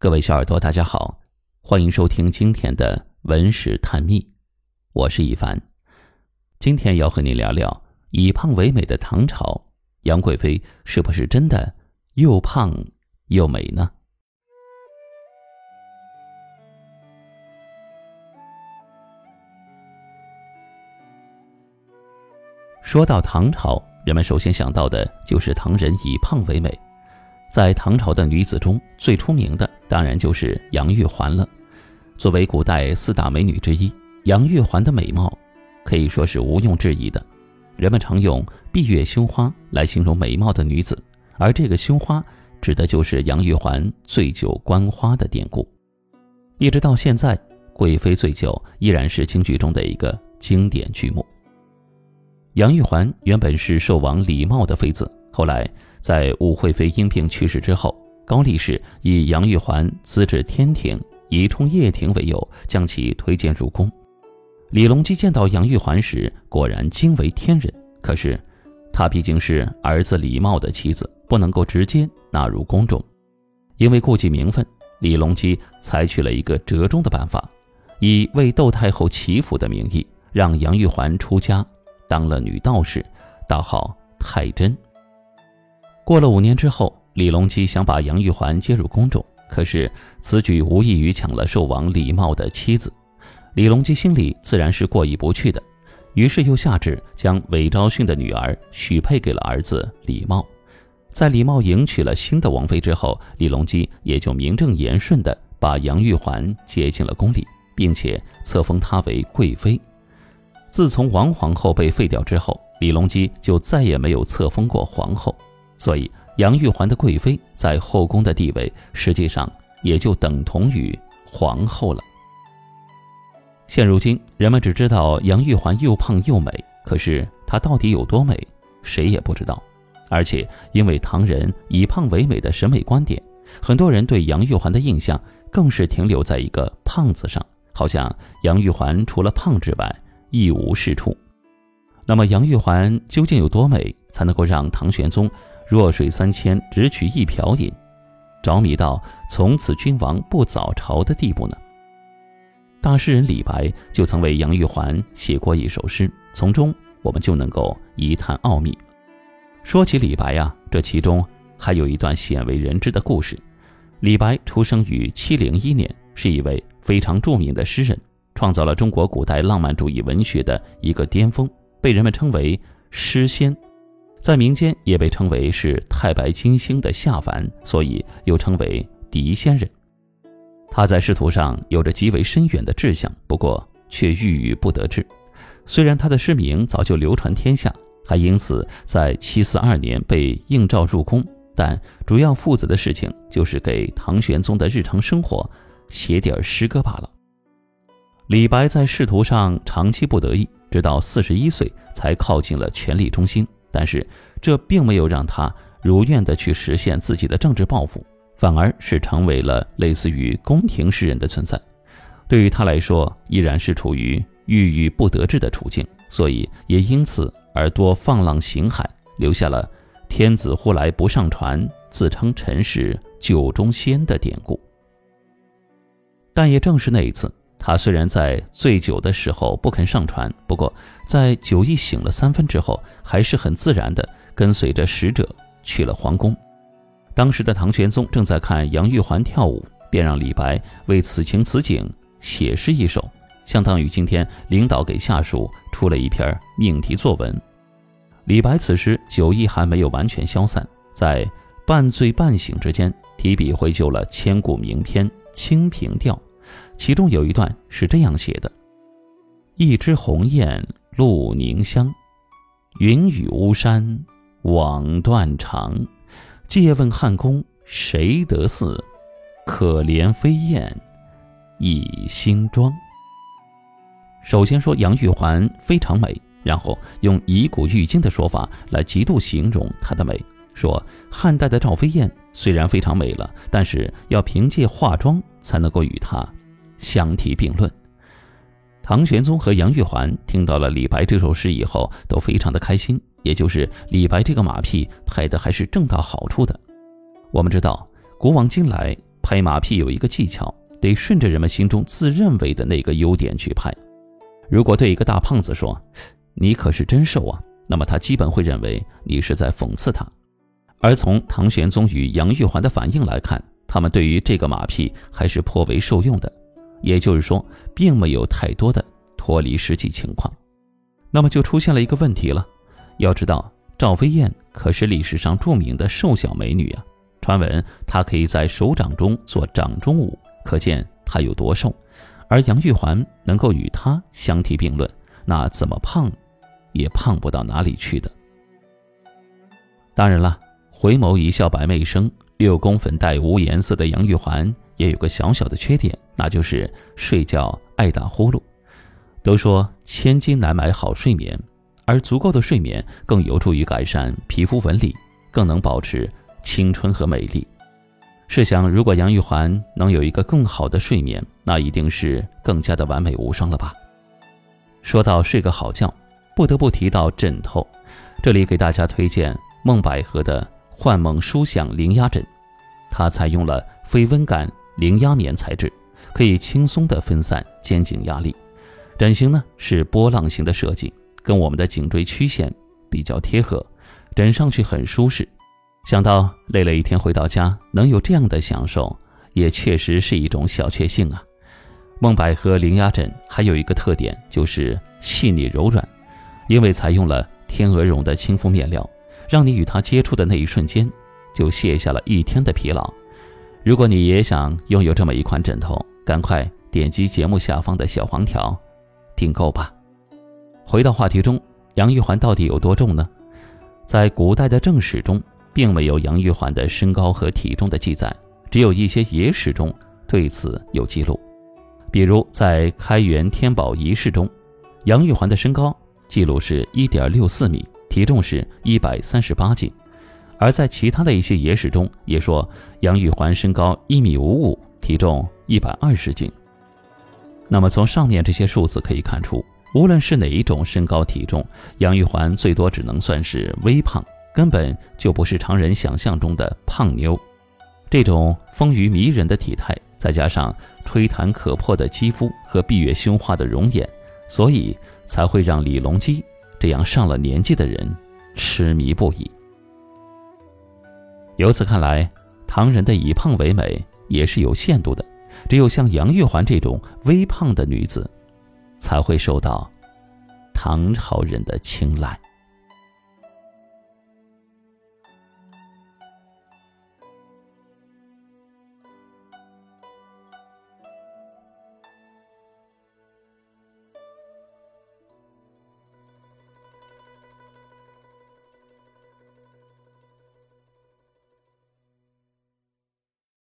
各位小耳朵，大家好，欢迎收听今天的文史探秘，我是一凡。今天要和你聊聊以胖为美的唐朝，杨贵妃是不是真的又胖又美呢？说到唐朝，人们首先想到的就是唐人以胖为美。在唐朝的女子中最出名的，当然就是杨玉环了。作为古代四大美女之一，杨玉环的美貌可以说是毋庸置疑的。人们常用“闭月羞花”来形容美貌的女子，而这个羞花指的就是杨玉环醉酒观花的典故。一直到现在，贵妃醉酒依然是京剧中的一个经典剧目。杨玉环原本是寿王李瑁的妃子，后来。在武惠妃因病去世之后，高力士以杨玉环资质天庭，以充掖庭为由，将其推荐入宫。李隆基见到杨玉环时，果然惊为天人。可是，她毕竟是儿子李瑁的妻子，不能够直接纳入宫中。因为顾及名分，李隆基采取了一个折中的办法，以为窦太后祈福的名义，让杨玉环出家，当了女道士，道号太真。过了五年之后，李隆基想把杨玉环接入宫中，可是此举无异于抢了寿王李瑁的妻子，李隆基心里自然是过意不去的，于是又下旨将韦昭训的女儿许配给了儿子李瑁。在李瑁迎娶了新的王妃之后，李隆基也就名正言顺地把杨玉环接进了宫里，并且册封她为贵妃。自从王皇后被废掉之后，李隆基就再也没有册封过皇后。所以，杨玉环的贵妃在后宫的地位，实际上也就等同于皇后了。现如今，人们只知道杨玉环又胖又美，可是她到底有多美，谁也不知道。而且，因为唐人以胖为美的审美观点，很多人对杨玉环的印象更是停留在一个“胖”字上，好像杨玉环除了胖之外一无是处。那么，杨玉环究竟有多美，才能够让唐玄宗？弱水三千，只取一瓢饮，着迷到从此君王不早朝的地步呢。大诗人李白就曾为杨玉环写过一首诗，从中我们就能够一探奥秘。说起李白呀，这其中还有一段鲜为人知的故事。李白出生于七零一年，是一位非常著名的诗人，创造了中国古代浪漫主义文学的一个巅峰，被人们称为诗仙。在民间也被称为是太白金星的下凡，所以又称为狄仙人。他在仕途上有着极为深远的志向，不过却郁郁不得志。虽然他的诗名早就流传天下，还因此在七四二年被应召入宫，但主要负责的事情就是给唐玄宗的日常生活写点诗歌罢了。李白在仕途上长期不得意，直到四十一岁才靠近了权力中心。但是，这并没有让他如愿的去实现自己的政治抱负，反而是成为了类似于宫廷诗人的存在。对于他来说，依然是处于郁郁不得志的处境，所以也因此而多放浪形骸，留下了“天子呼来不上船，自称臣是酒中仙”的典故。但也正是那一次。他虽然在醉酒的时候不肯上船，不过在酒意醒了三分之后，还是很自然的跟随着使者去了皇宫。当时的唐玄宗正在看杨玉环跳舞，便让李白为此情此景写诗一首，相当于今天领导给下属出了一篇命题作文。李白此时酒意还没有完全消散，在半醉半醒之间，提笔绘就了千古名篇《清平调》。其中有一段是这样写的：“一枝红艳露凝香，云雨巫山枉断肠。借问汉宫谁得似？可怜飞燕倚新妆。”首先说杨玉环非常美，然后用以古喻今的说法来极度形容她的美，说汉代的赵飞燕虽然非常美了，但是要凭借化妆才能够与她。相提并论，唐玄宗和杨玉环听到了李白这首诗以后，都非常的开心。也就是李白这个马屁拍的还是正到好处的。我们知道，古往今来，拍马屁有一个技巧，得顺着人们心中自认为的那个优点去拍。如果对一个大胖子说：“你可是真瘦啊”，那么他基本会认为你是在讽刺他。而从唐玄宗与杨玉环的反应来看，他们对于这个马屁还是颇为受用的，也就是说，并没有太多的脱离实际情况。那么就出现了一个问题了，要知道赵飞燕可是历史上著名的瘦小美女啊，传闻她可以在手掌中做掌中舞，可见她有多瘦。而杨玉环能够与她相提并论，那怎么胖，也胖不到哪里去的。当然了。回眸一笑百媚生，六宫粉黛无颜色的杨玉环也有个小小的缺点，那就是睡觉爱打呼噜。都说千金难买好睡眠，而足够的睡眠更有助于改善皮肤纹理，更能保持青春和美丽。试想，如果杨玉环能有一个更好的睡眠，那一定是更加的完美无双了吧？说到睡个好觉，不得不提到枕头，这里给大家推荐梦百合的。幻梦舒享零压枕，它采用了非温感零压棉材质，可以轻松地分散肩颈压力。枕型呢是波浪形的设计，跟我们的颈椎曲线比较贴合，枕上去很舒适。想到累了一天回到家能有这样的享受，也确实是一种小确幸啊。梦百合零压枕还有一个特点就是细腻柔软，因为采用了天鹅绒的亲肤面料。让你与它接触的那一瞬间，就卸下了一天的疲劳。如果你也想拥有这么一款枕头，赶快点击节目下方的小黄条，订购吧。回到话题中，杨玉环到底有多重呢？在古代的正史中，并没有杨玉环的身高和体重的记载，只有一些野史中对此有记录。比如在开元天宝遗事中，杨玉环的身高记录是一点六四米。体重是一百三十八斤，而在其他的一些野史中也说杨玉环身高一米五五，体重一百二十斤。那么从上面这些数字可以看出，无论是哪一种身高体重，杨玉环最多只能算是微胖，根本就不是常人想象中的胖妞。这种丰腴迷人的体态，再加上吹弹可破的肌肤和闭月羞花的容颜，所以才会让李隆基。这样上了年纪的人痴迷不已。由此看来，唐人的以胖为美也是有限度的，只有像杨玉环这种微胖的女子，才会受到唐朝人的青睐。